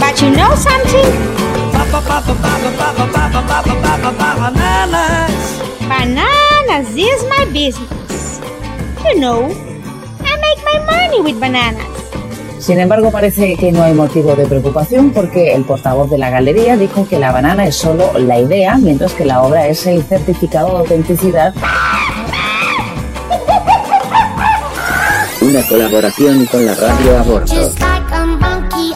But you know something? Bananas. Bananas is my business. You know, I make my money with bananas. Sin embargo, parece que no hay motivo de preocupación porque el portavoz de la galería dijo que la banana es solo la idea, mientras que la obra es el certificado de autenticidad. Una colaboración con la radio a bordo. Just like a monkey,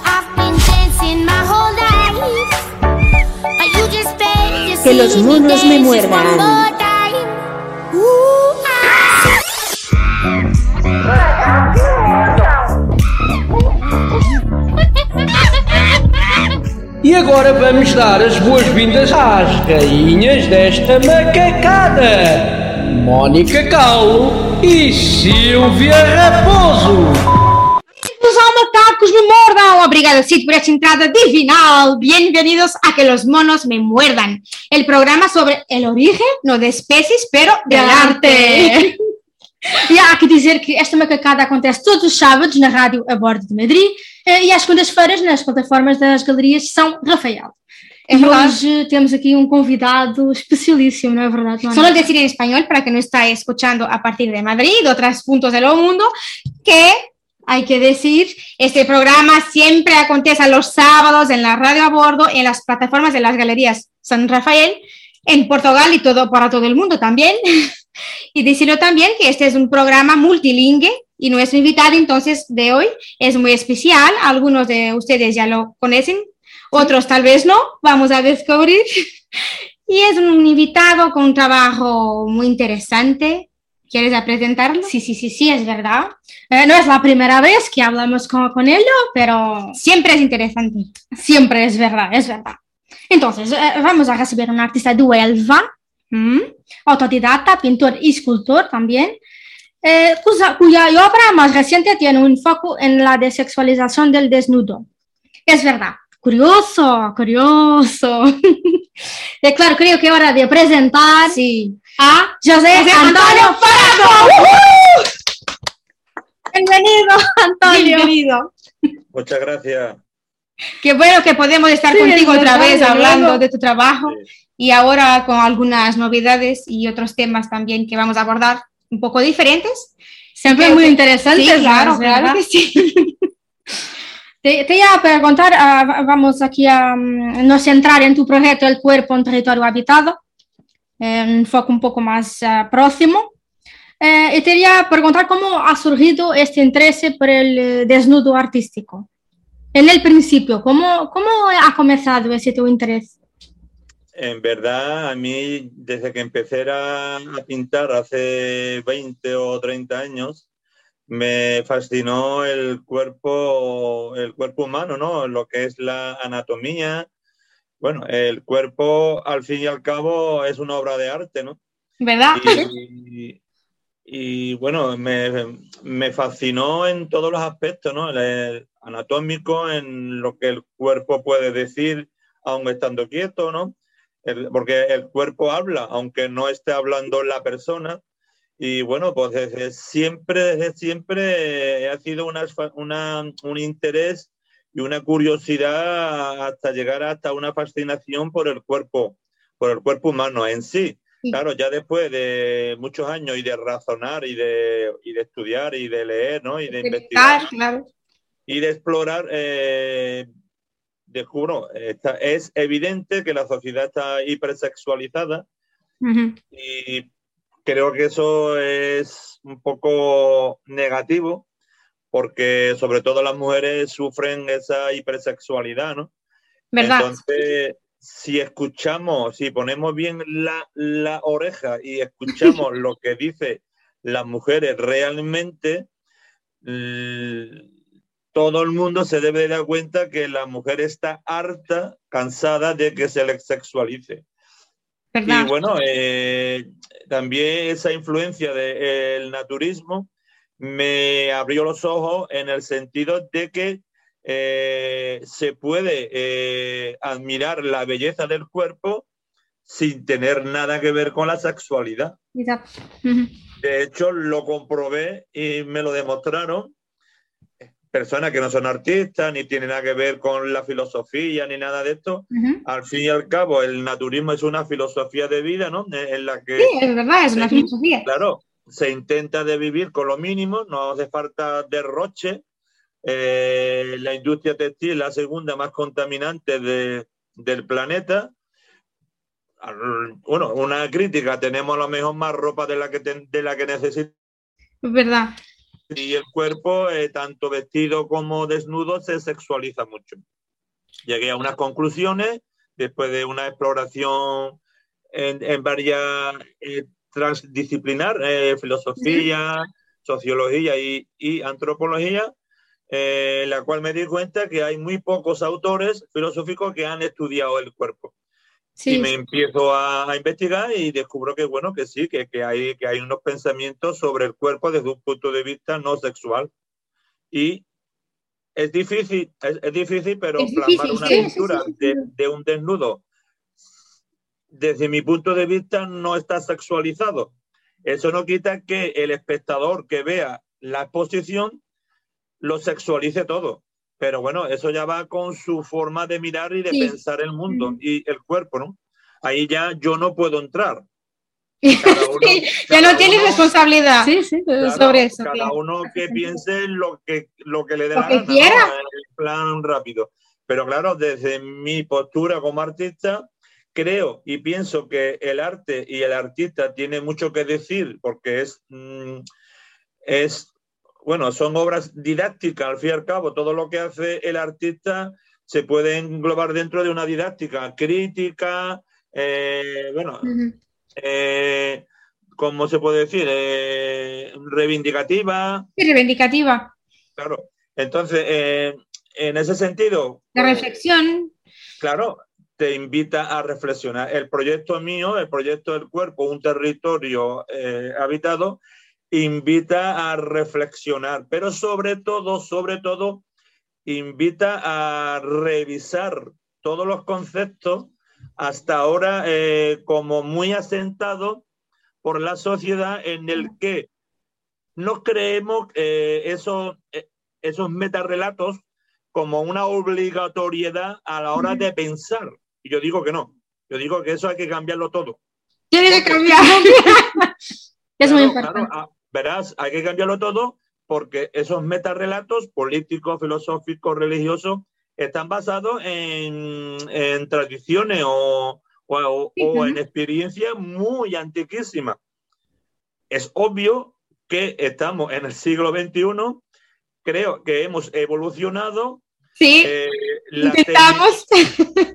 E agora vamos dar as boas-vindas às rainhas desta macacada: Mónica Calo e Silvia Raposo. Los macacos me muerdan. Obrigada, Sid, por esta entrada divinal. Bienvenidos a Que los monos me muerdan. El programa sobre el origen, no de especies, pero del arte. E há que dizer que esta macacada acontece todos os sábados na Rádio A Bordo de Madrid eh, e às segundas-feiras nas plataformas das galerias São Rafael. É e verdade. hoje temos aqui um convidado especialíssimo, não é verdade? Luana? Solo decir en español para que no está escuchando a partir de Madrid, de otros puntos del mundo, que hay que decir, este programa siempre acontece los sábados en la radio a bordo, en las plataformas de las galerías San Rafael, en Portugal y todo para todo el mundo también. y decirlo también que este es un programa multilingüe y nuestro invitado entonces de hoy es muy especial. Algunos de ustedes ya lo conocen, otros tal vez no, vamos a descubrir. Y es un invitado con un trabajo muy interesante. ¿Quieres presentarlo? Sí, sí, sí, sí, es verdad. Eh, no es la primera vez que hablamos con, con él, pero Siempre es interesante. siempre es verdad, es verdad. Entonces, eh, vamos a recibir un artista de Huelva, ¿m? autodidacta, pintor y escultor también, eh, cuya, cuya obra más reciente tiene un foco en la desexualización del desnudo. Es verdad. Curioso, curioso. Eh, claro, creo que es hora de presentar Sí. a José, José Antonio Antonio Parado. Bienvenido, Antonio. Bienvenido. Muchas gracias. Qué bueno que podemos estar Sí, contigo es otra verdad, vez hablando de tu trabajo Sí. y ahora con algunas novedades y otros temas también que vamos a abordar un poco diferentes. Siempre Creo muy que- interesante. Sí, claro, claro que sí. Te, te iba a preguntar, va- vamos aquí a mm, nos centrar en tu proyecto El cuerpo en territorio habitado, eh, un foco un poco más ah, próximo. Eh, y te iba a preguntar cómo ha surgido este interés por el eh, desnudo artístico. En el principio, ¿cómo, cómo ha comenzado ese tu interés? En verdad, a mí, desde que empecé a, pintar hace 20 o 30 años, me fascinó el cuerpo, el cuerpo humano, ¿no? Lo que es la anatomía. Bueno, el cuerpo, al fin y al cabo, es una obra de arte, ¿no? ¿Verdad? Y, y, bueno, me, me fascinó en todos los aspectos, ¿no? El anatómico, en lo que el cuerpo puede decir, aun estando quieto, ¿no? El- porque el cuerpo habla, aunque no esté hablando la persona. Y bueno, pues desde siempre, desde siempre ha sido una, una- un interés y una curiosidad hasta llegar hasta una fascinación por el cuerpo, por el cuerpo humano en sí. Sí. Claro, ya después de muchos años y de razonar y de, y de estudiar y de leer, ¿no? Y de investigar claro. Y de explorar, eh, descubro, es evidente que la sociedad está hipersexualizada y creo que eso es un poco negativo porque sobre todo las mujeres sufren esa hipersexualidad, ¿no? ¿Verdad? Entonces, si escuchamos, si ponemos bien la, la oreja y escuchamos lo que dice las mujeres realmente, todo el mundo se debe de dar cuenta que la mujer está harta, cansada de que se le sexualice. ¿Verdad? Y bueno, eh, también esa influencia del naturismo me abrió los ojos en el sentido de que eh, se puede eh, admirar la belleza del cuerpo sin tener nada que ver con la sexualidad. De hecho, lo comprobé y me lo demostraron personas que no son artistas, ni tienen nada que ver con la filosofía, ni nada de esto. Al fin y al cabo, el naturismo es una filosofía de vida, ¿no? En la que, Sí, es verdad, es una filosofía. claro, se intenta de vivir con lo mínimo, no hace falta derroche. Eh, la industria textil es la segunda más contaminante de- del planeta. Bueno, una crítica, tenemos a lo mejor más ropa de la que, ten- de la que necesitamos Es verdad. Y el cuerpo, eh, tanto vestido como desnudo, se sexualiza mucho. Llegué a unas conclusiones después de una exploración en, en varias eh, transdisciplinar, eh, filosofía, sociología y, y antropología, eh, en la cual me di cuenta que hay muy pocos autores filosóficos que han estudiado el cuerpo. Y me empiezo a, a investigar y descubro que bueno, que sí, que, que hay, que hay unos pensamientos sobre el cuerpo desde un punto de vista no sexual. Y es difícil, es, es difícil, pero Es plasmar difícil, una pintura sí, sí, de, de un desnudo, desde mi punto de vista, no está sexualizado. Eso no quita que el espectador que vea la exposición lo sexualice todo. Pero bueno, eso ya va con su forma de mirar y de Sí. pensar el mundo y el cuerpo, ¿no? Ahí ya yo no puedo entrar. Uno- Sí, Ya no tienes uno- responsabilidad sí, sí. sobre eso. Cada claro. uno que piense lo que, lo que le dé Lo la que gana, ¿no? quiera. En plan rápido. Pero claro, desde mi postura como artista, creo y pienso que el arte y el artista tiene mucho que decir porque es, mm, es bueno, son obras didácticas al fin y al cabo. Todo lo que hace el artista se puede englobar dentro de una didáctica crítica, eh, bueno, eh, ¿cómo se puede decir? Eh, reivindicativa, Sí, reivindicativa. claro. Entonces, eh, en ese sentido, La pues, reflexión. claro, te invita a reflexionar. El proyecto mío, el proyecto del cuerpo, un territorio habitado, invita a reflexionar, pero sobre todo, sobre todo, invita a revisar todos los conceptos hasta ahora eh, como muy asentados por la sociedad en el que no creemos eh, esos, eh, esos metarrelatos como una obligatoriedad a la hora de pensar. Y yo digo que no. Yo digo que eso hay que cambiarlo todo. Tiene que cambiar. Es muy importante. claro, verás, hay que cambiarlo todo porque esos metarrelatos políticos, filosóficos, religiosos, están basados en, en tradiciones o, o- Sí, o ujú. en experiencias muy antiquísimas. Es obvio que estamos en el siglo XXI, creo que hemos evolucionado. Sí, eh, la intentamos.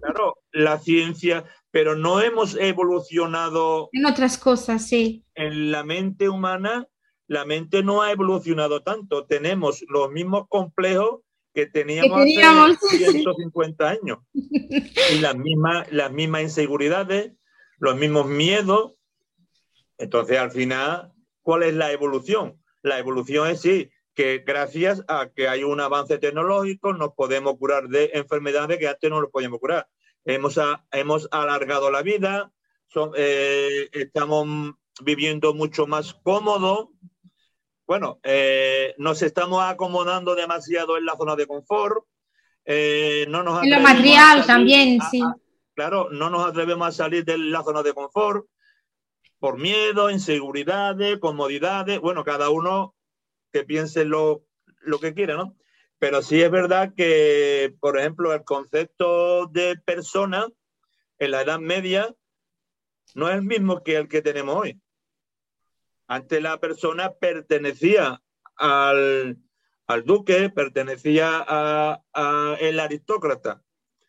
claro, la ciencia, pero no hemos evolucionado En otras cosas, sí. en la mente humana, la mente no ha evolucionado tanto. Tenemos los mismos complejos que teníamos, Que teníamos, hace 150 años. Y las mismas, las mismas inseguridades, los mismos miedos. Entonces, al final, ¿cuál es la evolución? La evolución es sí, que gracias a que hay un avance tecnológico nos podemos curar de enfermedades que antes no nos podíamos curar. Hemos, a- hemos alargado la vida, son- eh, estamos viviendo mucho más cómodo. Bueno, eh, nos estamos acomodando demasiado en la zona de confort. eh, no nos En lo material salir también, a- sí. a- claro, no nos atrevemos a salir de la zona de confort por miedo, inseguridades, comodidades. Bueno, cada uno que piense lo, lo que quiera, ¿no? Pero sí es verdad que, por ejemplo, el concepto de persona en la Edad Media no es el mismo que el que tenemos hoy. Antes la persona pertenecía al, al duque, pertenecía a, a el aristócrata,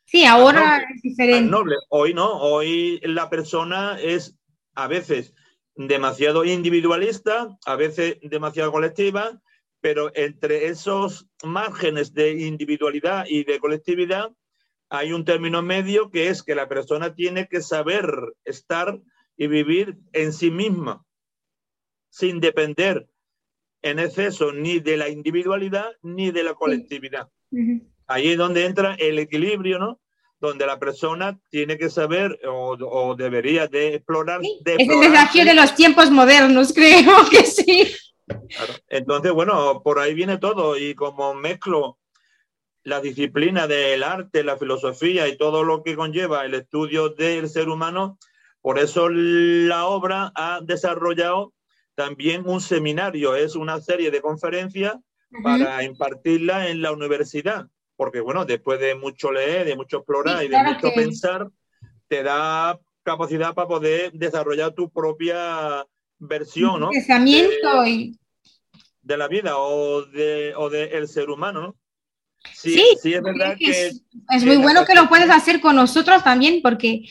Sí, ahora noble, es diferente. noble. Hoy no, hoy la persona es a veces demasiado individualista, a veces demasiado colectiva, pero entre esos márgenes de individualidad y de colectividad hay un término medio que es que la persona tiene que saber estar y vivir en sí misma, sin depender en exceso ni de la individualidad ni de la colectividad. Ujú. ahí es donde entra el equilibrio, ¿no? Donde la persona tiene que saber o, o debería de explorar. de Es el explorar- desafío de los tiempos modernos, creo que sí. Claro. Entonces, bueno, por ahí viene todo y como mezclo la disciplina del arte, la filosofía y todo lo que conlleva el estudio del ser humano, por eso la obra ha desarrollado también un seminario, es una serie de conferencias para impartirla en la universidad, porque bueno, después de mucho leer, de mucho explorar Sí, y de claro mucho que- pensar, te da capacidad para poder desarrollar tu propia versión, ¿no? Pensamiento y de la vida o de o de el ser humano, ¿no? Sí, Sí, sí, es verdad que que es, muy bueno que lo puedes hacer con nosotros también, porque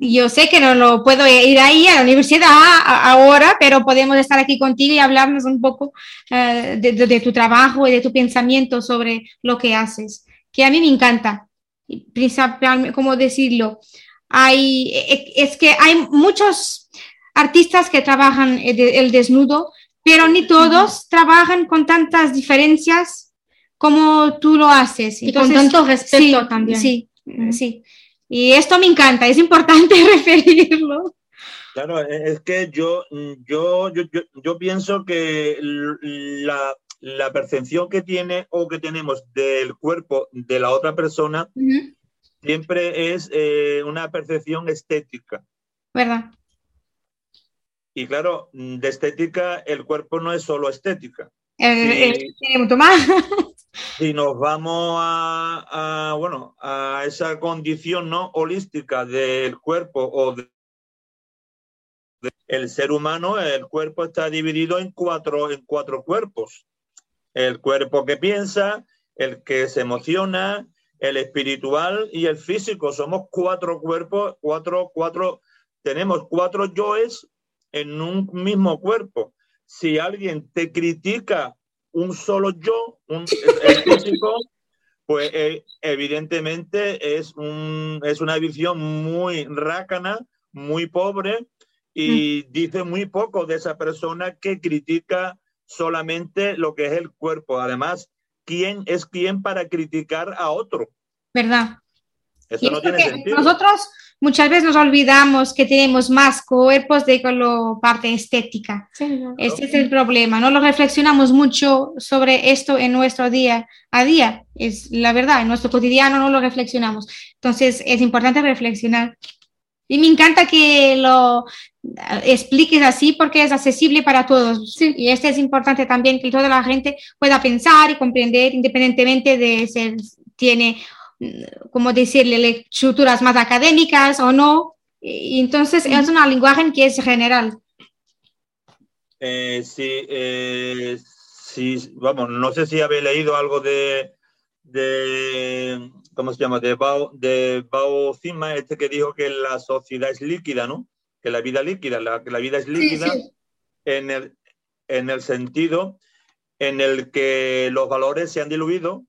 yo sé que no lo puedo ir ahí a la universidad a- ahora, pero podemos estar aquí contigo y hablarnos un poco eh, de, de- de tu trabajo y de tu pensamiento sobre lo que haces, que a mí me encanta. Principalmente, ¿cómo decirlo? Hay, e- es que hay muchos artistas que trabajan de- el desnudo, pero ni todos trabajan con tantas diferencias como tú lo haces. Y con tanto respeto sí, también. Sí, sí. Y esto me encanta, es importante referirlo. Claro, e- es que yo, yo, yo, yo, yo pienso que la percepción que tiene o que tenemos del cuerpo de la otra persona siempre es eh, una percepción estética. ¿Verdad? Y claro, de estética, el cuerpo no es solo estética. Sí. tiene mucho más. si nos vamos a, a, bueno a esa condición no holística del cuerpo o de- de- el ser humano el cuerpo está dividido en cuatro en cuatro cuerpos el cuerpo que piensa el que se emociona el espiritual y el físico somos cuatro cuerpos cuatro cuatro tenemos cuatro yoes en un mismo cuerpo si alguien te critica un solo yo, un, el físico, pues eh, evidentemente es, un, es una visión muy rácana, muy pobre y dice muy poco de esa persona que critica solamente lo que es el cuerpo. Además, ¿quién es quién para criticar a otro? ¿Verdad? Eso no tiene sentido. nosotros muchas veces nos olvidamos que tenemos más cuerpos de con la parte estética. Este es el problema. No lo reflexionamos mucho sobre esto en nuestro día a día. Es la verdad, en nuestro cotidiano no lo reflexionamos. Entonces es importante reflexionar. Y me encanta que lo expliques así porque es accesible para todos. Y este es importante también que toda la gente pueda pensar y comprender independientemente de si tiene, como decirle, estructuras más académicas o no. Entonces es un lenguaje que es general. Eh, sí, eh, sí, vamos, no sé si habéis leído algo de, de ¿cómo se llama? De Bao, de Bao Zima, este que dijo que la sociedad es líquida, ¿no? Que la vida es líquida, la, que la vida es líquida En, el, en el sentido en el que los valores se han diluido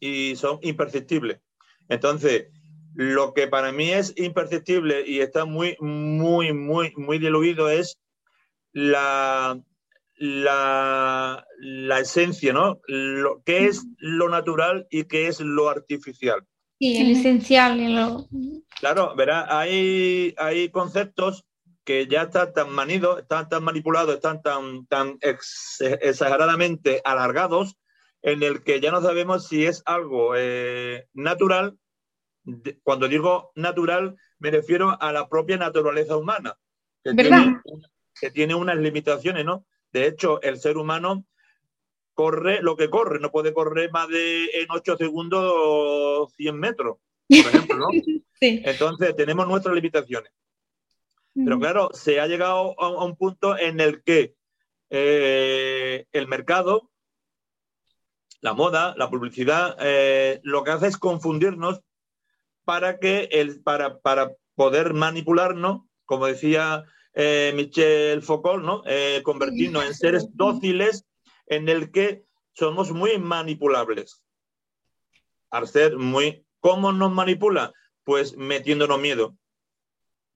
y son imperceptibles. Entonces, lo que para mí es imperceptible y está muy, muy, muy, muy diluido es la, la, la esencia, ¿no? Lo, ¿Qué es lo natural y qué es lo artificial? Sí, el esencial. y lo- Claro, verá, hay, hay conceptos que ya están tan manidos, están tan manipulados, están tan, tan ex- exageradamente alargados, en el que ya no sabemos si es algo eh, natural. Cuando digo natural, me refiero a la propia naturaleza humana, que tiene, que tiene unas limitaciones, ¿no? De hecho, el ser humano corre lo que corre, no puede correr más de en 8 segundos 100 metros, por ejemplo, ¿no? Sí. Entonces, tenemos nuestras limitaciones. Pero claro, se ha llegado a, a un punto en el que eh, el mercado, la moda, la publicidad, eh, lo que hace es confundirnos para que el, para, para poder manipularnos, como decía eh, Michel Foucault, ¿no? Eh, convertirnos en seres dóciles en el que somos muy manipulables. Al ser muy... ¿Cómo nos manipula? Pues metiéndonos miedo.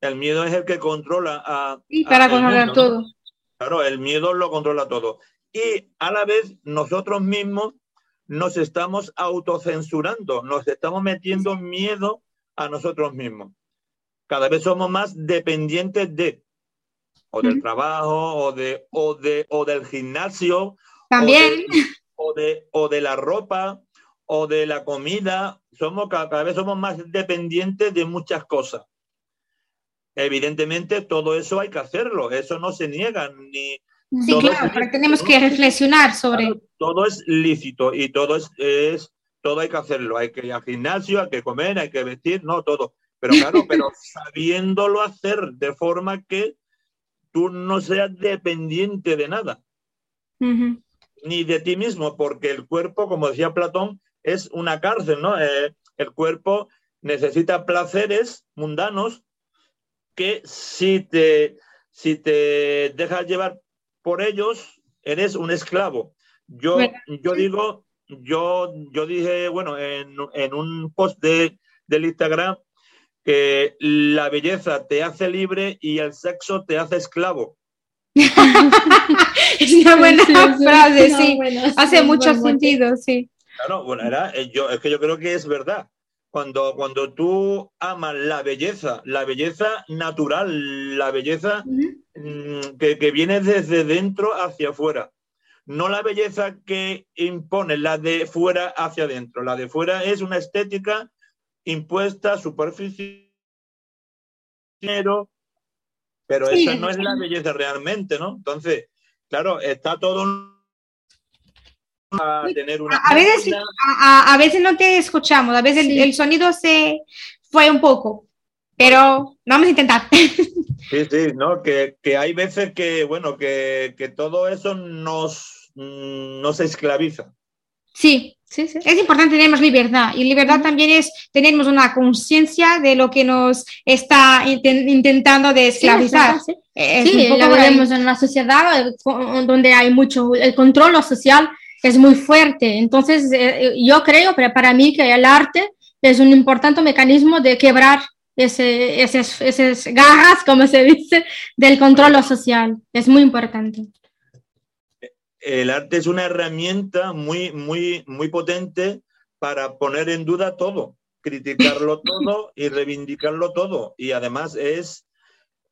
El miedo es el que controla a... Y a- para el controlar mundo, ¿no? todo. Claro, el miedo lo controla todo. Y a la vez nosotros mismos nos estamos autocensurando, nos estamos metiendo miedo a nosotros mismos. Cada vez somos más dependientes de o del trabajo o de o de o del gimnasio También. o de o de la ropa o de la comida. Somos cada vez somos más dependientes de muchas cosas. Evidentemente todo eso hay que hacerlo, eso no se niega ni Sí, todo claro, pero tenemos que reflexionar sobre. Claro, todo es lícito y todo es, es- todo hay que hacerlo. Hay que ir al gimnasio, hay que comer, hay que vestir, no todo. Pero claro, pero sabiéndolo hacer de forma que tú no seas dependiente de nada, ni de ti mismo, porque el cuerpo, como decía Platón, es una cárcel, ¿no? Eh, el cuerpo necesita placeres mundanos que si te, si te dejas llevar por ellos, eres un esclavo. Yo, yo digo, yo, yo dije, bueno, en, en un post de, del Instagram que la belleza te hace libre y el sexo te hace esclavo. Es una buena Sí, sí, frase, no, sí. bueno, Hace sí, mucho sentido, sí. Claro, bueno, era, eh, yo, es que yo creo que es verdad. Cuando, cuando tú amas la belleza, la belleza natural, la belleza que, que viene desde dentro hacia afuera. No la belleza que impone, la de fuera hacia adentro. La de fuera es una estética impuesta, superficial, pero Sí, esa no es la belleza realmente, ¿no? Entonces, claro, está todo a tener una... A veces, a, a- veces no te escuchamos, a veces el- Sí. el, sonido se fue un poco, pero vamos a intentar. Sí, sí, ¿no? Que, que hay veces que, bueno, que, que todo eso nos, mm, nos esclaviza. Sí, Sí, sí. es importante tenemos libertad y libertad también es tenemos una conciencia de lo que nos está inten- intentando de esclavizar. Sí, Es Sí, un poco ahí. vivimos en una sociedad eh, donde hay mucho, el control social es muy fuerte. Entonces, eh, yo creo, pero para mí, que el arte es un importante mecanismo de quebrar ese, esas, esas garras, como se dice, del control social. Es muy importante. El arte es una herramienta muy, muy, muy potente para poner en duda todo, criticarlo todo y reivindicarlo todo. Y además es,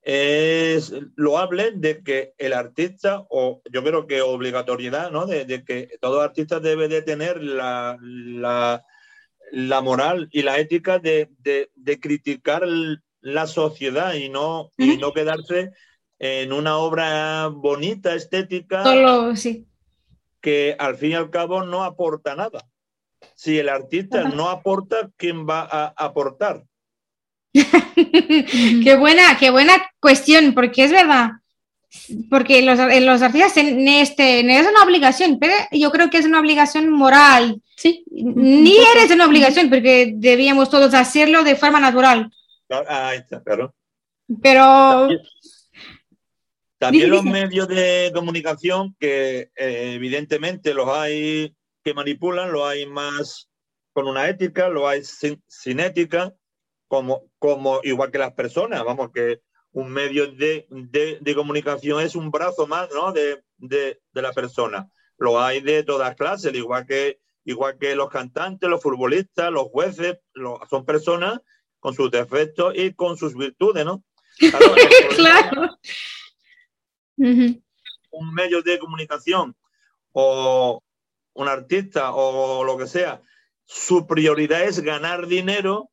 es loable de que el artista, o yo creo que obligatoriedad, ¿no? De, de que todo artista debe de tener la, la, la moral y la ética de, de- de criticar la sociedad y no, y no quedarse en una obra bonita, estética, Solo, sí. que al fin y al cabo no aporta nada. Si el artista no aporta, ¿quién va a aportar? Qué buena, qué buena cuestión, porque es verdad. Porque los, los artistas en este, no es una obligación, pero yo creo que es una obligación moral. Sí. Ni eres una obligación, porque debíamos todos hacerlo de forma natural. Está, claro. Pero También, también los medios de comunicación que eh, evidentemente los hay que manipulan, los hay más con una ética, los hay sin, sin ética, como, como igual que las personas, vamos, que un medio de, de- de comunicación es un brazo más ¿no? de, de- de la persona. Lo hay de todas clases, igual que, igual que los cantantes, los futbolistas, los jueces, son personas con sus defectos y con sus virtudes, ¿no? Claro, un medio de comunicación o un artista o lo que sea, su prioridad es ganar dinero,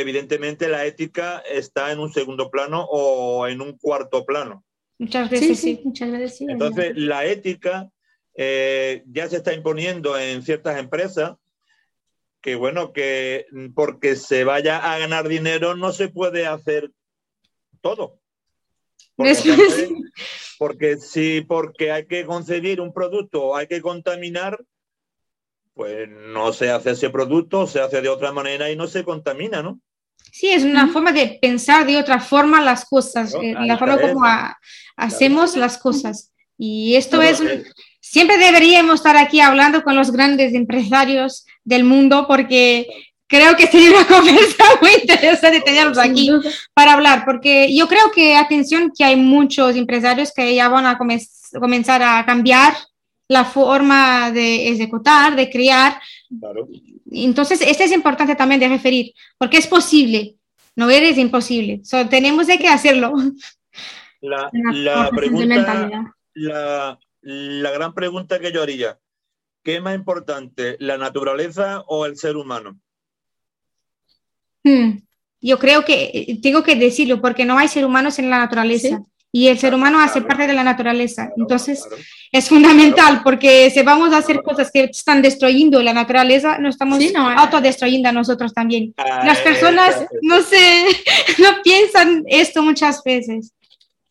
evidentemente la ética está en un segundo plano o en un cuarto plano. Muchas veces sí, sí. muchas veces sí. Entonces, la ética eh, ya se está imponiendo en ciertas empresas que, bueno, que porque se vaya a ganar dinero no se puede hacer todo. Porque, entonces, porque si porque hay que concebir un producto o hay que contaminar, pues no se hace ese producto, se hace de otra manera y no se contamina, ¿no? Sí, es una forma de pensar de otra forma las cosas, Claro, eh, la forma está como ha- hacemos las cosas. Y esto Claro, es, un- eh, siempre deberíamos estar aquí hablando con los grandes empresarios del mundo porque creo que sería una conversa muy interesante tenerlos aquí para hablar, porque yo creo que, atención, que hay muchos empresarios que ya van a come- comenzar a cambiar la forma de ejecutar, de crear. Claro. Entonces, esto es importante también de referir, porque es posible, no eres imposible, so, tenemos de que hacerlo. La, pregunta, la, la gran pregunta que yo haría, ¿qué es más importante, la naturaleza o el ser humano? Hmm. Yo creo que eh, tengo que decirlo, porque no hay ser humanos en la naturaleza. Y el ser humano hace parte de la naturaleza. Entonces, es fundamental porque si vamos a hacer cosas que están destruyendo la naturaleza, no estamos Sí, no, eh. autodestruyendo a nosotros también. Ah, Las personas exacto. no sé, no piensan esto muchas veces.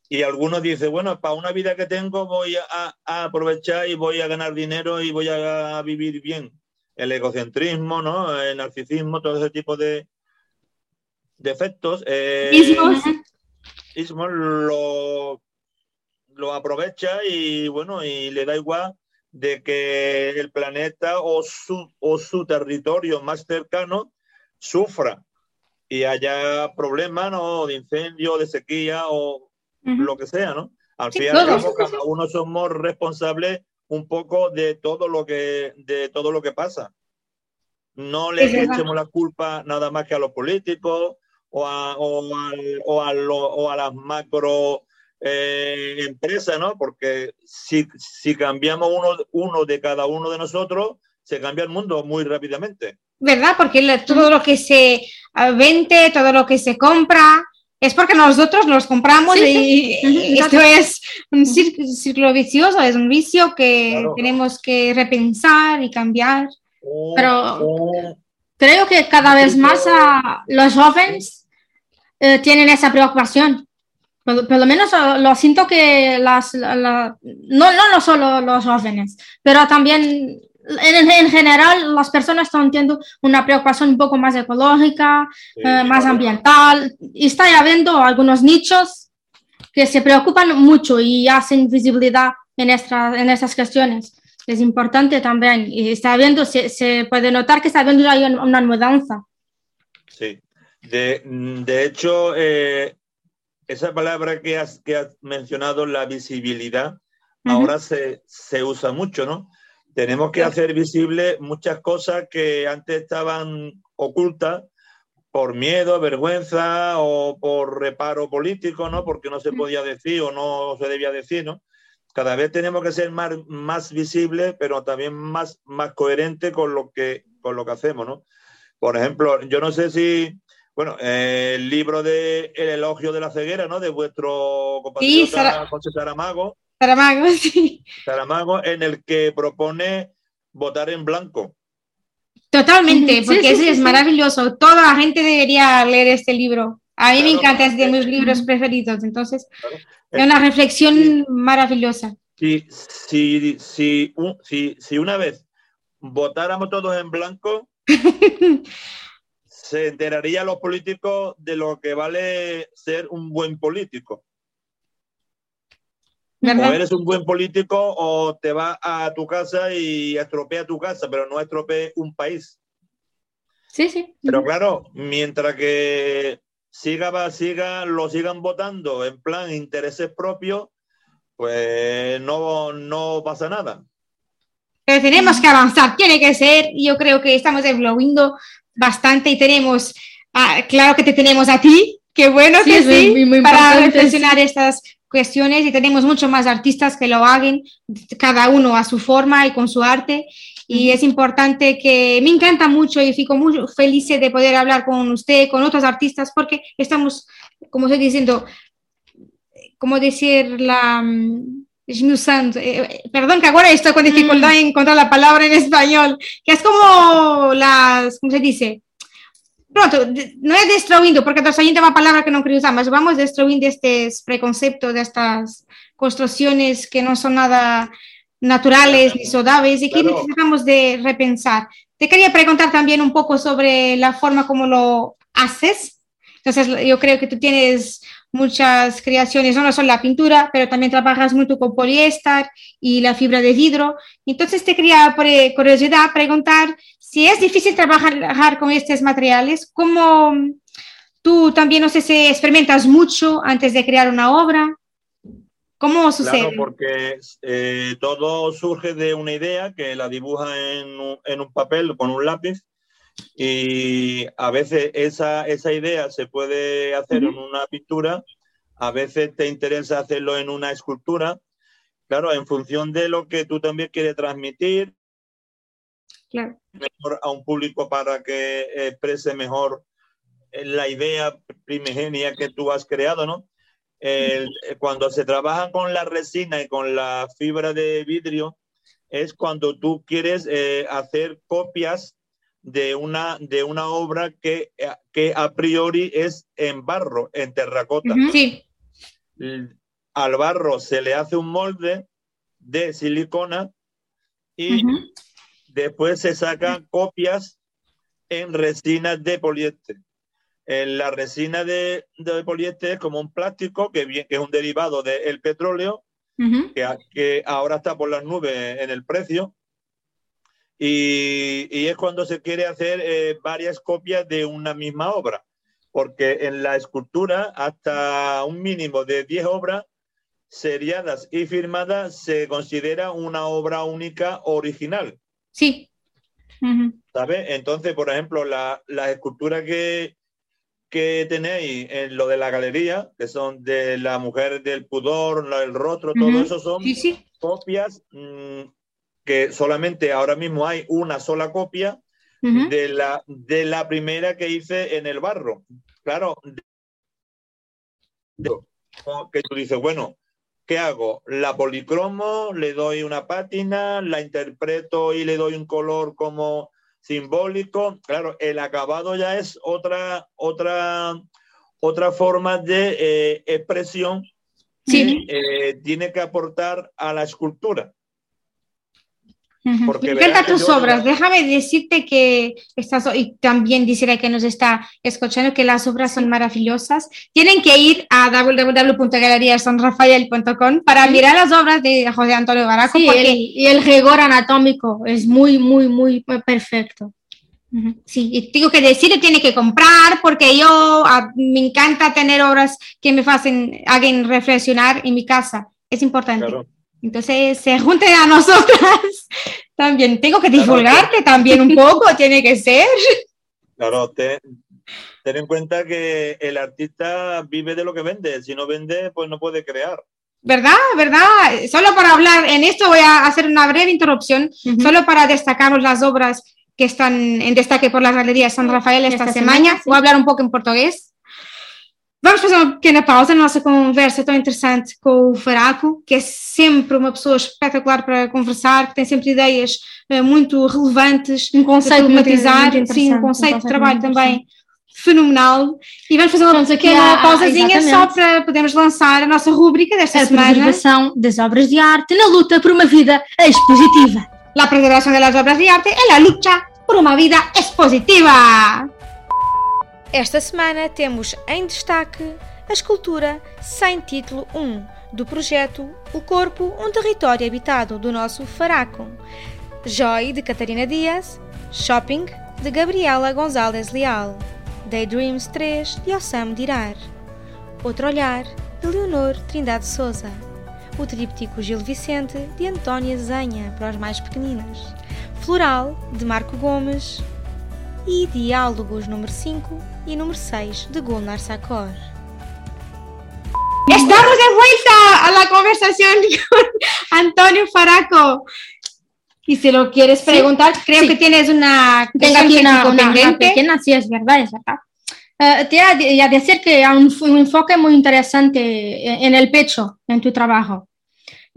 Y algunos dicen, bueno, para una vida que tengo voy a, a aprovechar y voy a ganar dinero y voy a vivir bien. El egocentrismo, ¿no? El narcisismo, todo ese tipo de defectos. Eh, Ismos lo, lo aprovecha y bueno, y le da igual de que el planeta o su, o su territorio más cercano sufra y haya problemas ¿no? de incendio, de sequía o lo que sea, ¿no? Al Sí, fin y al cabo, cada uno somos responsables un poco de todo lo que, de todo lo que pasa. No le echemos la culpa nada más que a los políticos o a, o al- o a lo- o a las macro eh, empresas, ¿no? Porque si, si cambiamos uno, uno de cada uno de nosotros, se cambia el mundo muy rápidamente. ¿Verdad? Porque todo lo que se ah, vende, todo lo que se compra, es porque nosotros los compramos Sí, y sí. Esto es un círculo vicioso, es un vicio que Claro. tenemos que repensar y cambiar. Un- Pero- un- Creo que cada vez más ah, los jóvenes eh, tienen esa preocupación. Por, por lo menos ah, lo siento que las, la- la- no, no, solo los jóvenes, pero también en, en general las personas están teniendo una preocupación un poco más ecológica, sí, eh, más claro. ambiental. Y está habiendo algunos nichos que se preocupan mucho y hacen visibilidad en, esta- en estas cuestiones. Es importante también. Y está habiendo, se, se puede notar que está habiendo una mudanza. Sí. De, de hecho, eh, esa palabra que has, que has mencionado, la visibilidad, ahora se, se usa mucho, ¿no? Tenemos que hacer visible muchas cosas que antes estaban ocultas por miedo, vergüenza o por reparo político, ¿no? Porque no se podía decir o no se debía decir, ¿no? Cada vez tenemos que ser más, más visibles, pero también más, más coherentes con lo que, con lo que hacemos, ¿no? Por ejemplo, yo no sé si, bueno, eh, el libro de El elogio de la ceguera, ¿no? De vuestro compatriota Sara- José Saramago, Saramago, sí. Saramago, en el que propone votar en blanco. Totalmente, sí, porque sí, eso sí, es sí. maravilloso. Toda la gente debería leer este libro. A mí me Claro, encanta, es de mis libros preferidos. Entonces, Claro. es una reflexión maravillosa. Si, si, si, un- si, si una vez votáramos todos en blanco, se enterarían los políticos de lo que vale ser un buen político. O ¿Verdad? eres un buen político o te vas a tu casa y estropea tu casa, pero no estropee un país. Sí, sí. Pero claro, mientras que siga, va- siga, lo sigan votando en plan intereses propios, pues no, no pasa nada. Pero tenemos que avanzar, tiene que ser. Yo creo que estamos evolucionando bastante y tenemos, ah, claro que te tenemos a ti, qué bueno Sí, que es sí, muy- muy para reflexionar estas cuestiones y tenemos muchos más artistas que lo hagan, cada uno a su forma y con su arte. Y es importante que me encanta mucho y fico muy feliz de poder hablar con usted, con otros artistas, porque estamos, como estoy diciendo, como decir la... mm, esmiuzando, eh, eh, perdón que ahora estoy con dificultad en encontrar la palabra en español, que es como las, ¿cómo se dice? Pronto, no es destruyendo, porque destruyendo es una palabra que no quiero usar, mas vamos destruyendo estos preconceptos, de estas construcciones que no son nada naturales ni saudables y que Claro. necesitamos de repensar. Te quería preguntar también un poco sobre la forma como lo haces. Entonces, yo creo que tú tienes muchas creaciones, no solo la pintura, pero también trabajas mucho con poliéster y la fibra de vidrio. Entonces, te quería, por eh, curiosidad, preguntar si es difícil trabajar con estos materiales, ¿cómo tú también, no sé si experimentas mucho antes de crear una obra? ¿Cómo sucede? Claro, porque eh, todo surge de una idea que la dibuja en un, en un papel con un lápiz y a veces esa, esa idea se puede hacer en una pintura, a veces te interesa hacerlo en una escultura, claro, en función de lo que tú también quieres transmitir Claro. mejor a un público para que exprese mejor la idea primigenia que tú has creado, ¿no? El- cuando se trabaja con la resina y con la fibra de vidrio, es cuando tú quieres eh, hacer copias de una, de una obra que, que a priori es en barro, en terracota. Sí, Al barro se le hace un molde de silicona y después se sacan copias en resinas de poliéster. En la resina de, de poliéster es como un plástico que, es un derivado del petróleo que ahora está por las nubes en el precio. Y, y es cuando se quiere hacer eh, varias copias de una misma obra, porque en la escultura hasta un mínimo de 10 obras seriadas y firmadas se considera una obra única original, sí. ¿sabes? Entonces, por ejemplo, la- las esculturas que, que tenéis en lo de la galería, que son de la mujer del pudor, la- el rostro, todo eso son Sí, sí. copias mm, que solamente ahora mismo hay una sola copia de la, de la primera que hice en el barro. Claro, de- que tú dices, bueno, ¿qué hago? La policromo, le doy una pátina, la interpreto y le doy un color como simbólico. Claro, el acabado ya es otra, otra, otra forma de eh, expresión Sí. que eh, tiene que aportar a la escultura. Porque Me encantan tus yo- obras. Déjame decirte que estas, y también decirle que nos está escuchando que las obras son maravillosas. Tienen que ir a www.galeriasanrafael.com para mirar las obras de José Antonio Baraco. Sí, porque, el- y el rigor anatómico es muy, muy, muy perfecto. Sí, y tengo que decirle, tiene que comprar porque yo ah, me encanta tener obras que me hacen, hagan reflexionar en mi casa. Es importante. Claro. Entonces, se junten a nosotras. También tengo que Claro, divulgarte también un poco, tiene que ser. Claro, te- ten en cuenta que el artista vive de lo que vende. Si no vende, pues no puede crear. ¿Verdad? ¿Verdad? Solo para hablar en esto voy a hacer una breve interrupción, Ujú. solo para destacaros las obras que están en destaque por la Galería San Rafael esta, Esta semana. semana, sí. Vou hablar um pouco em português. Vamos fazer uma pequena pausa na nossa conversa tão interessante com o Faraco, que é sempre uma pessoa espetacular para conversar, que tem sempre ideias eh, muito relevantes, Um conceito muito, muito sim, um conceito de trabalho também fenomenal. E vamos fazer uma Estamos pequena a- a- pausazinha só exatamente. para podermos lançar a nossa rúbrica desta A semana. preservação das obras de arte na luta por uma vida expositiva. La preservación de las obras de arte en la lucha por uma vida expositiva. Esta semana temos em destaque a escultura Sem Título 1 do projeto O Corpo, um Território Habitado do nosso Faraco. Joy de Catarina Dias, Shopping de Gabriela Gonzalez Leal, Daydreams 3 de Ossam Dirar, Outro Olhar de Leonor Trindade Souza, o tríptico Gil Vicente de Antónia Zenha para os mais pequeninos, Floral de Marco Gomes e Diálogos número 5 y número 6 de Gulnar Sakor. Estamos de vuelta a la conversación con Antonio Faraco. Y si lo quieres preguntar, creo sí. que tienes una Tengo aquí una, una- una pendiente. pequeña, sí, es verdad, es verdad. Eh, te iba a decir que hay un, un enfoque muy interesante en el pecho, en tu trabajo.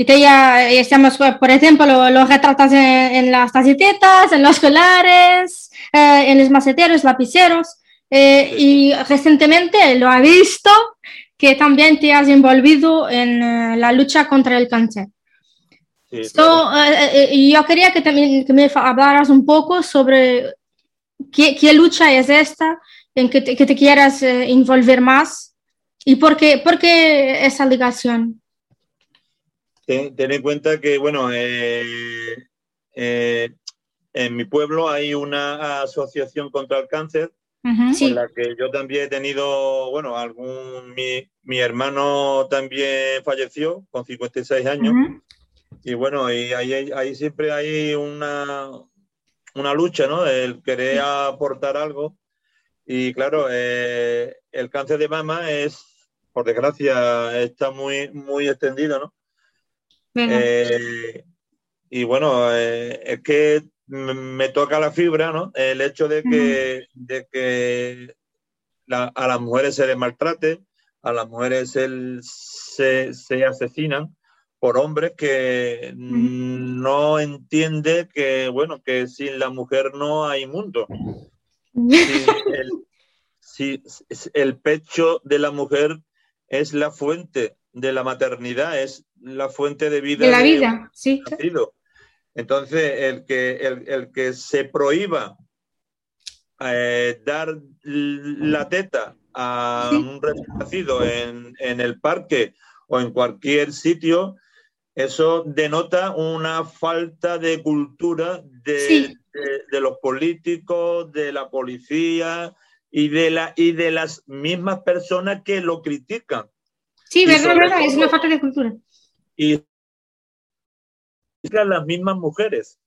Y te ya estamos, por ejemplo, lo, lo retratas en, en las tacetetas, en los colares, eh, en los maceteros, lapiceros. eh, y recientemente lo he visto que también te has envolvido en eh, la lucha contra el cáncer. Sí, So, eh, eh, y yo quería que también que me hablaras un poco sobre qué, qué lucha es esta, en que te, que te quieras eh, envolver más y por qué, por qué esa ligación. Ten, ten en cuenta que, bueno, eh, eh, en mi pueblo hay una asociación contra el cáncer con la que yo también he tenido, bueno, algún, mi, mi hermano también falleció con 56 años. Ujú. Y bueno, y ahí, hay- ahí siempre hay una, una lucha, ¿no? El querer aportar algo. Y claro, eh, el cáncer de mama es, por desgracia, está muy, muy extendido, ¿no? Eh, y bueno, eh, es que me, toca la fibra, ¿no? El hecho de que, de que la- a las mujeres se les maltrate, a las mujeres el- se, se asesinan por hombres que no entiende que, bueno, que sin la mujer no hay mundo. Si el, si el pecho de la mujer es la fuente de la maternidad, es la fuente de vida de la de vida, sí. nacido. Entonces, el que, el, el que se prohíba eh, dar la teta a Sí. un recién nacido en, en el parque o en cualquier sitio, eso denota una falta de cultura de, Sí. de- de los políticos, de la policía y de, la, y de las mismas personas que lo critican. Sí, verdad, verdad, es una falta de cultura. Y las mismas mujeres.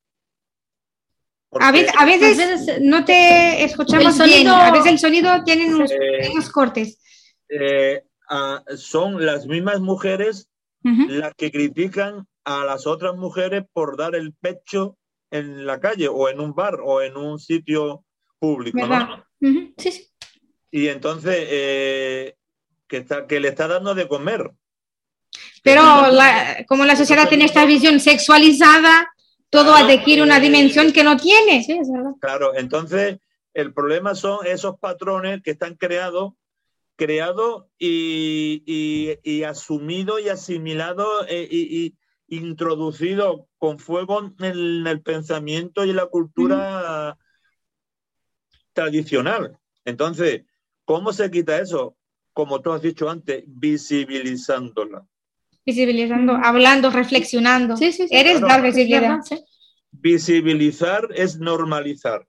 A veces, a veces no te escuchamos bien, sonido- a veces el sonido tiene unos Eh, pequeños cortes. eh, ah, son las mismas mujeres las que critican a las otras mujeres por dar el pecho en la calle o en un bar o en un sitio público, ¿no? Ujú, Sí, sí. Y entonces, eh, que, está, que le está dando de comer. Pero la- como la sociedad tiene esta visión sexualizada, todo Claro, adquiere una eh, dimensión que no tiene. Sí, es verdad. Claro, entonces el problema son esos patrones que están creados, creados y, y, y asumidos y asimilados y, y introducidos con fuego en el pensamiento y la cultura tradicional. Entonces, ¿cómo se quita eso? Como tú has dicho antes, visibilizándola. Visibilizando, hablando, reflexionando. Sí, sí, sí. Eres Claro. dar visibilidad. Visibilizar es normalizar.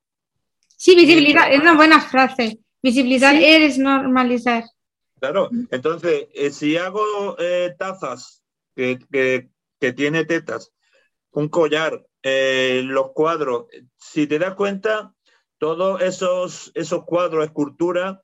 Sí, visibilizar, es una buena frase. Visibilizar Sí. eres normalizar. Claro, entonces, eh, si hago eh, tazas que, que, que tiene tetas, un collar, eh, los cuadros, si te das cuenta, todos esos, esos cuadros, esculturas,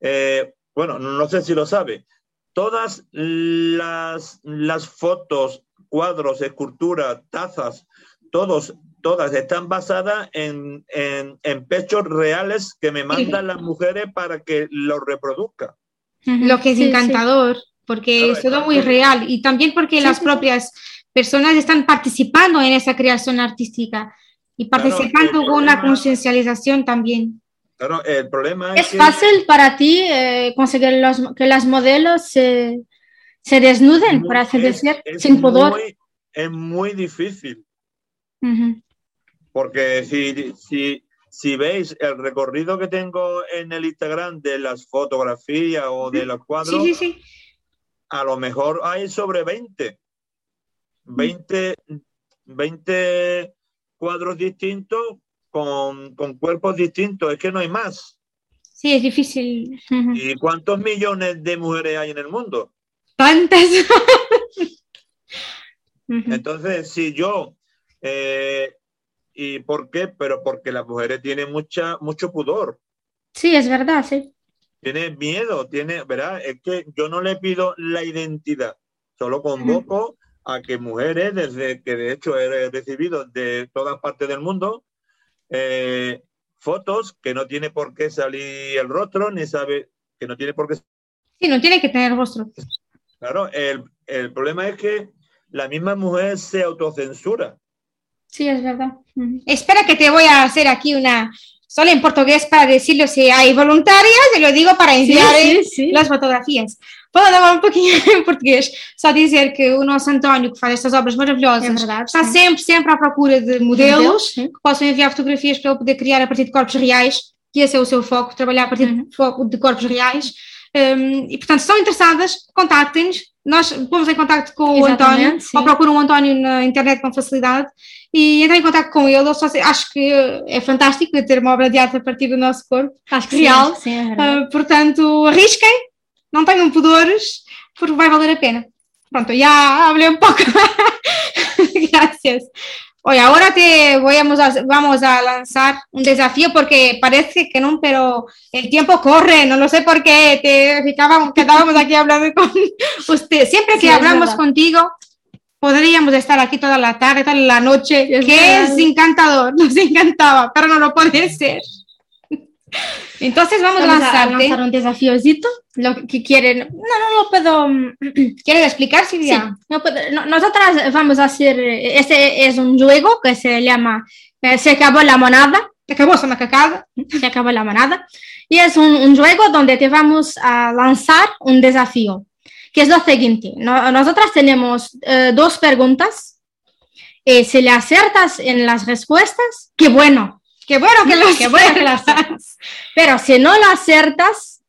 eh, bueno, no sé si lo sabe, todas las, las fotos, cuadros, esculturas, tazas, todos, todas están basadas en, en, en pechos reales que me mandan las mujeres para que los reproduzca. Lo que es Sí, sí. encantador, porque es todo muy real y también porque Sí, las sí, sí. propias personas están participando en esa creación artística y participando con una conciencialización también. Claro, el problema es, ¿Es que fácil para ti eh, conseguir los- que las modelos se, se desnuden, por así decir, sin pudor? muy- es muy difícil, Ujú. porque si, si, si veis el recorrido que tengo en el Instagram de las fotografías o de los cuadros, Sí, sí, sí. a lo mejor hay sobre 20. Mm. 20, 20 cuadros distintos con, con cuerpos distintos, es que no hay más. Sí, es difícil. ¿Y cuántos millones de mujeres hay en el mundo? Tantas. Entonces, si yo, eh, ¿y por qué? Pero porque las mujeres tienen mucha, mucho pudor, Sí, es verdad, sí. tienen miedo, tiene, ¿verdad? Es que yo no le pido la identidad, solo convoco a que mujeres, desde que de hecho he recibido de todas partes del mundo, eh, fotos que no tiene por qué salir el rostro, ni sabe que no tiene por qué Sí, no tiene que tener rostro. Claro, el, el problema es que la misma mujer se autocensura. Sí, es verdad. Espera que te voy a hacer aquí una, solo en portugués para decirlo si hay voluntarias, y lo digo para enviar sí, sí. las fotografías. Vou dar um pouquinho em português, só dizer que o nosso António, que faz estas obras maravilhosas, É verdade, está sim. sempre, sempre à procura de modelos que possam enviar fotografias para ele poder criar a partir de corpos reais, que esse é o seu foco, trabalhar a partir Uhum. de, corpos reais. Um, e, portanto, se estão interessadas, contactem-nos nós pomos em contato com o Exatamente, António, sim. ou procuram o António na internet com facilidade e entram em contato com ele. Eu só sei- acho que é fantástico ter uma obra de arte a partir do nosso corpo. Acho que Real. sim, sim, é. Ah, portanto, arrisquem, não tenham pudores, porque vai valer a pena. Pronto, ya hablé un poco. Gracias. Oye, ahora te voy a, vamos a lanzar un desafío porque parece que no, pero el tiempo corre, no lo sé por qué. Te ficábamos, quedábamos aquí hablando con usted. Siempre que Sí, hablamos contigo, podríamos estar aquí toda la tarde, toda la noche, Es que verdad. es encantador, nos encantaba, pero no lo puede ser. Entonces vamos, Vamos a a lanzarte. lanzar un desafiocito, lo que quieren. No, no lo puedo. mm, ¿Quieres explicar, Sí, Silvia? no puedo- no- nosotras vamos a hacer. eh, Este es un juego que se llama eh, Se acabó la monada. Se acabó esa macacada. Se acabó la monada. Y es un, un juego donde te vamos a lanzar un desafío, que es lo siguiente. No- nosotras tenemos eh, dos preguntas. Y si le aciertas en las respuestas, qué bueno. Qué bueno que lo Qué bueno que. Pero si no lo aciertas,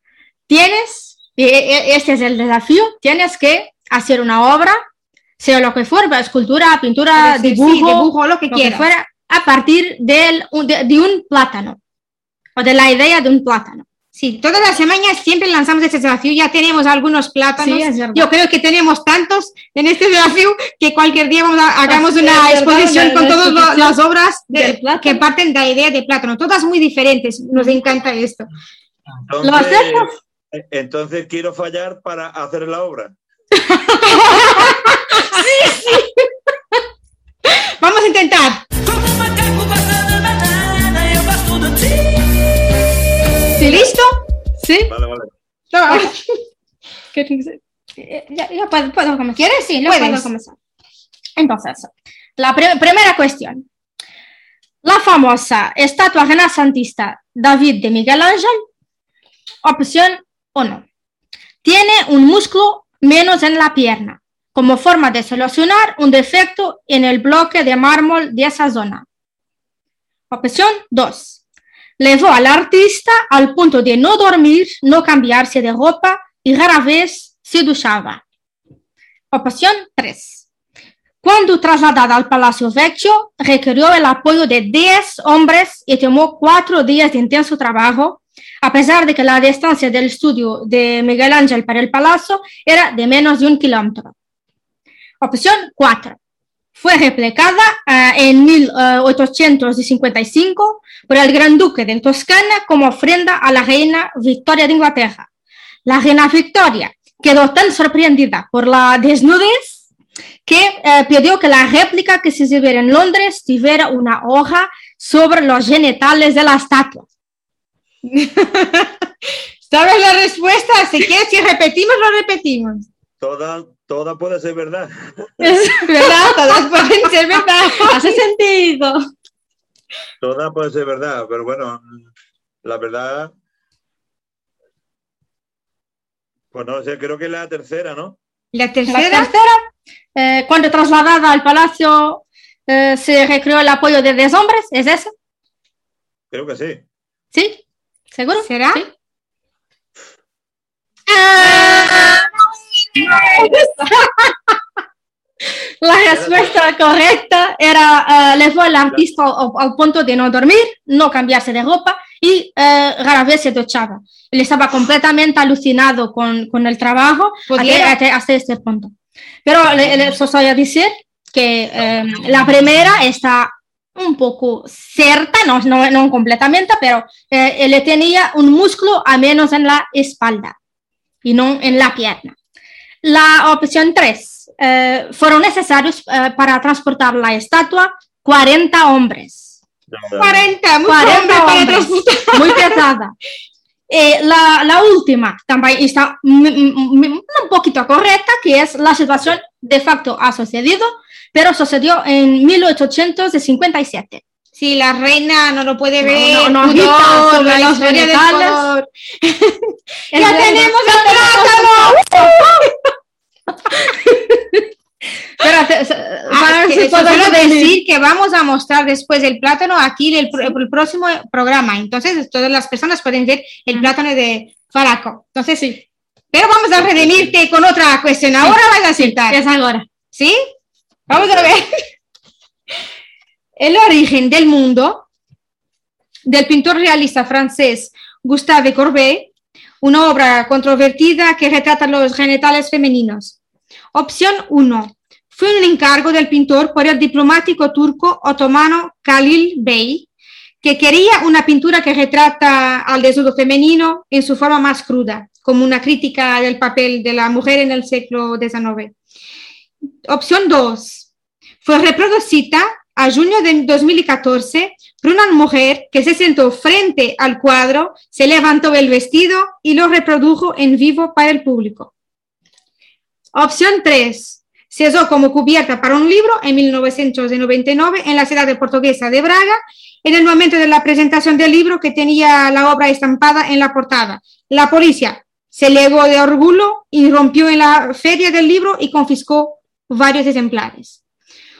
tienes, y e- este es el desafío, tienes que hacer una obra, sea lo que fuera, escultura, pintura, Sí, sí, dibujo, dibujo, lo que lo que quieras. fuera, a partir del, de, de un plátano o de la idea de un plátano. Sí, todas las semanas siempre lanzamos este desafío. Ya tenemos algunos plátanos. Sí. Yo creo que tenemos tantos en este desafío que cualquier día vamos a, hagamos una verdad, exposición la- con la todas las obras de- que parten de la idea de plátano. Todas muy diferentes. Nos encanta esto. Entonces, ¿Lo hacemos? Entonces quiero fallar para hacer la obra. Vamos a intentar. ¿Sí, listo? ¿Sí? Vale, vale. Eh, Ya, ya puedo, puedo comenzar. ¿Quieres? Sí, lo Puedes. puedo comenzar. Entonces, la pri- primera cuestión. La famosa estatua renacentista David de Miguel Ángel, opción 1. Tiene un músculo menos en la pierna, como forma de solucionar un defecto en el bloque de mármol de esa zona. Opción 2. Levó al artista al punto de no dormir, no cambiarse de ropa y rara vez se duchaba. Opción 3. Cuando trasladada al Palacio Vecchio, requirió el apoyo de 10 hombres y tomó cuatro días de intenso trabajo, a pesar de que la distancia del estudio de Miguel Ángel para el palacio era de menos de un kilómetro. Opción 4. Fue replicada eh, en 1855 por el Gran Duque de Toscana como ofrenda a la reina Victoria de Inglaterra. La reina Victoria quedó tan sorprendida por la desnudez que eh, pidió que la réplica que se exhibiera en Londres tuviera una hoja sobre los genitales de la estatua. ¿Sabes la respuesta? Si quieres, si repetimos, lo repetimos. Toda, toda puede ser verdad. ¿Verdad? Todas pueden ser verdad. Hace sentido. Toda puede ser verdad, pero bueno, la verdad. Pues no sé, creo que es la tercera, ¿no? La La tercera. tercera, eh, cuando trasladada al palacio eh, se recreó el apoyo de 10 hombres, ¿es esa? Creo que sí. ¿Sí? ¿Seguro? ¿Será? Sí. La respuesta correcta era, eh, le fue al artista al, al punto de no dormir, no cambiarse de ropa y eh, rara vez se duchaba. Él estaba completamente alucinado con, con el trabajo hasta, hasta- este punto. Pero le, le solo voy a decir que eh, la primera está un poco cierta, no, no, no completamente, pero eh, él tenía un músculo a menos en la espalda y no en la pierna. La opción 3. fueron necesarios eh, para transportar la estatua 40 hombres. 40, mucho 40 hombre para transportar. Muy pesada. Eh, la, la última también está un poquito correcta, que es la situación de facto ha sucedido, pero sucedió en 1857. Si la reina no lo puede No, ver, no, no, agita sobre los historia del genitales. pudor. Es ¡Ya tenemos el plátano! Se- Ah, si decir- que vamos a mostrar después el plátano aquí en el, el próximo programa. Entonces, todas las personas pueden ver el plátano de Faraco. Entonces, sí. Pero vamos a redimirte con otra cuestión. Ahora vas a acertar. Es ahora. ¿Sí? Vamos a ver. El origen del mundo del pintor realista francés Gustave Courbet, una obra controvertida que retrata los genitales femeninos. Opción 1. Fue un encargo del pintor por el diplomático turco otomano Khalil Bey, que quería una pintura que retrata al desnudo femenino en su forma más cruda, como una crítica del papel de la mujer en el siglo XIX. Opción 2. Fue reproducida a junio de 2014 por una mujer que se sentó frente al cuadro, se levantó el vestido y lo reprodujo en vivo para el público. Opción 3. Se usó como cubierta para un libro en 1999 en la ciudad portuguesa de Braga, en el momento de la presentación del libro que tenía la obra estampada en la portada. La policía se legó de orgullo y rompió en la feria del libro y confiscó varios ejemplares.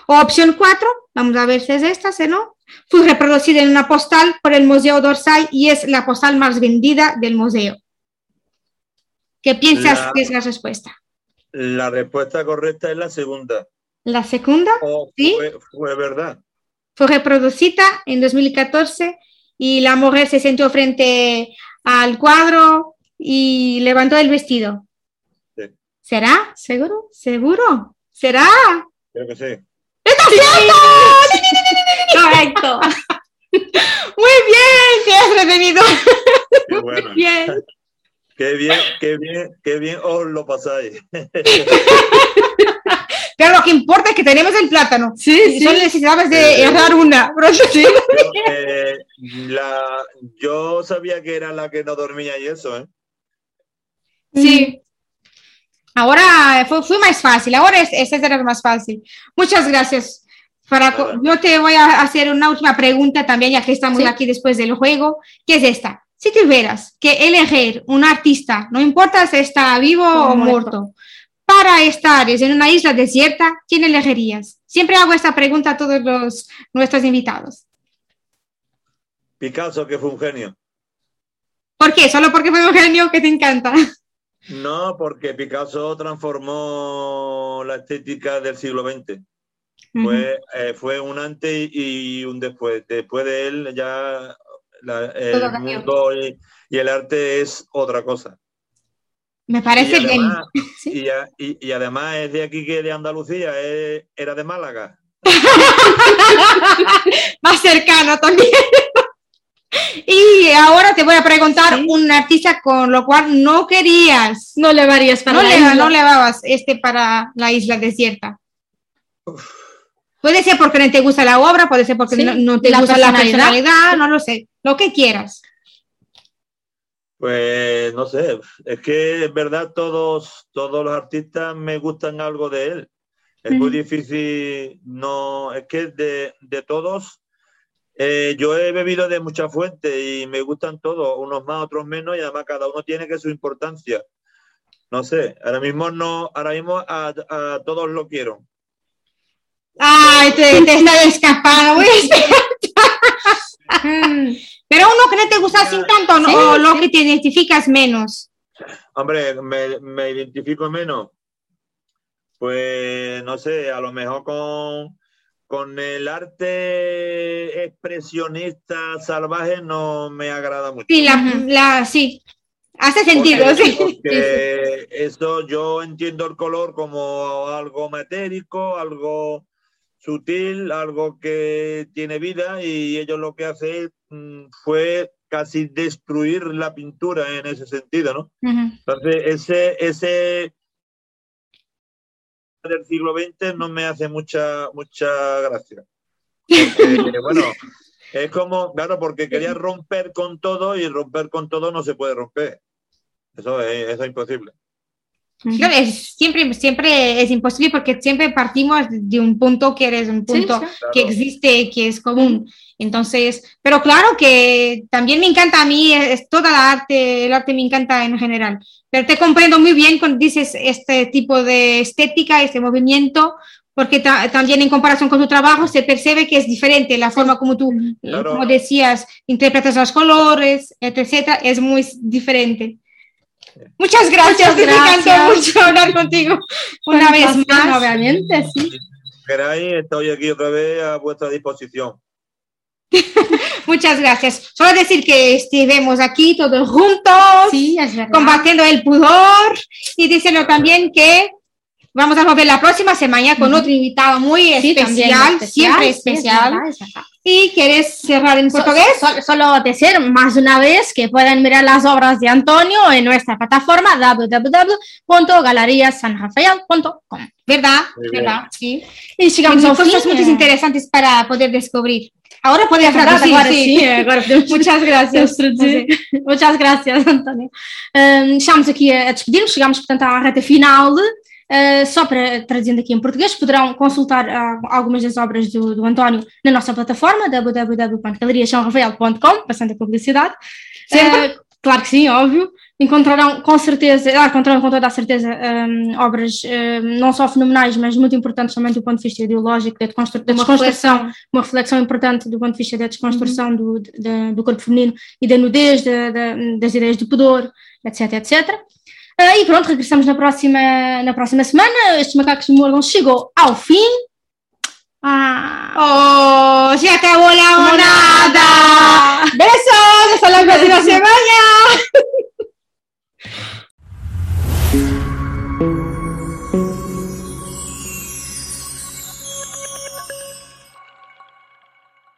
opción 4, vamos a ver si es esta, si no, fue reproducida en una postal por el Museo d'Orsay y es la postal más vendida del museo. ¿Qué piensas La- que es la respuesta? La respuesta correcta es la segunda. La segunda O ¿Sí? fue, fue verdad. fue reproducida en 2014 y la mujer se sentó frente al cuadro y levantó el vestido. Sí. ¿Será? ¿Seguro? ¿Seguro? ¿Será? Creo que sí. ¡Está cierto! Correcto. Muy bien, te has retenido. Qué bueno. Bien. Qué bien, qué bien, qué bien os lo pasáis. Pero lo que importa es que tenemos el plátano. Sí, Y sí. Solo necesitabas de Sí. errar una. Pero sí. Eh, la, yo sabía que era la que no dormía y eso, ¿eh? Sí. Ahora fue, fue más fácil, ahora es, este será más fácil. Muchas gracias. Nada. yo te voy a hacer una última pregunta también, ya que estamos Sí. aquí después del juego, que es esta. Si tuvieras que elegir un artista, no importa si está vivo o muerto. muerto, para estar en una isla desierta, ¿quién elegirías? Siempre hago esta pregunta a todos los, nuestros invitados. Picasso, que fue un genio. ¿Por qué? ¿Solo porque fue un genio que te encanta? No, porque Picasso transformó la estética del siglo XX. Fue, eh, fue un antes y un después. Después de él ya la- el mundo y, y el arte es otra cosa. Me parece y, bien. y, a- y- y además es de aquí que de Andalucía, es- era de Málaga. más cercano también. Y ahora te voy a preguntar Sí. un artista con lo cual no querías, No le varías para no, la le, isla. no llevabas este para la isla desierta. Puede ser porque no te gusta la obra, puede ser porque Sí, no, no te la gusta la personalidad. no lo sé, lo que quieras. Pues no sé, es que es verdad, todos, todos los artistas me gustan algo de él. Es muy difícil, no, es que de, de todos, eh, yo he bebido de muchas fuentes y me gustan todos, unos más, otros menos, y además cada uno tiene que su importancia. No sé, ahora mismo no, ahora mismo a, a todos lo quiero. Ay, te, te está escapando, Pero uno que no te gusta sin tanto, ¿no? Sí, o lo sí. que te identificas menos. Hombre, me, me identifico menos. Pues no sé, a lo mejor con, con el arte expresionista salvaje no me agrada mucho. Sí, la, la, sí. Hace sentido, Porque- sí. porque eso yo entiendo el color como algo matérico, algo sutil, algo que tiene vida y ellos lo que hacen mm, fue casi destruir la pintura en ese sentido, ¿no? Entonces, ese, ese del siglo XX no me hace mucha, mucha gracia. Porque, bueno, es como, claro, porque quería romper con todo y romper con todo no se puede romper. Eso es, eso es imposible. Claro, es- siempre, siempre es imposible porque siempre partimos de un punto que eres un punto sí. que Claro. existe, que es común. Entonces, pero claro que también me encanta a mí, es toda la arte, el arte me encanta en general. Pero te comprendo muy bien cuando dices este tipo de estética, este movimiento, porque ta- también en comparación con tu trabajo se percibe que es diferente la forma como tú, Claro. como decías, interpretas los colores, etcétera, es muy diferente. Muchas gracias, Muchas me encantó gracias. mucho hablar contigo una Un vez más. Obviamente, sí. Queráis, estoy aquí otra vez a vuestra disposición. Muchas gracias. Solo decir que estivemos aquí todos juntos, Sí, combatiendo el pudor y diciendo también que vamos a volver la próxima semana con otro invitado muy Sí, también especial, siempre es especial. verdad, es verdad. ¿Y quieres cerrar en So- portugués? so- solo decir más una vez que pueden mirar las obras de Antonio en nuestra plataforma www.galeriasanrafael.com. ¿Verdad? ¿Verdad? Sí. Y llegamos ao cosas muy eh, interesantes para poder descubrir. Ahora É verdade, traducir, agora sí. sim, agora podemos Muchas gracias. Podemos. Muchas gracias, António. Um, estamos aqui a, a despedir-nos, chegamos, portanto, à reta final. Uh, só para traduzir aqui em português, poderão consultar ah, algumas das obras do, do António na nossa plataforma www.galeriasanrafael.com, passando a publicidade. Sempre? Uh, claro que sim, óbvio. Encontrarão com certeza, ah, encontrarão com toda a certeza um, obras um, não só fenomenais, mas muito importantes também do ponto de vista ideológico, da, da Uma desconstrução uma reflexão importante do ponto de vista da desconstrução Uhum. do, da- do corpo feminino e da nudez, da- da- das ideias do pudor, etc, etc. Ah, e pronto, regressamos na próxima, na próxima semana. Estes macacos de Morgan chegou ao fim. Ah, Oh, se acabó la monada. Besos, hasta la próxima semana. thank you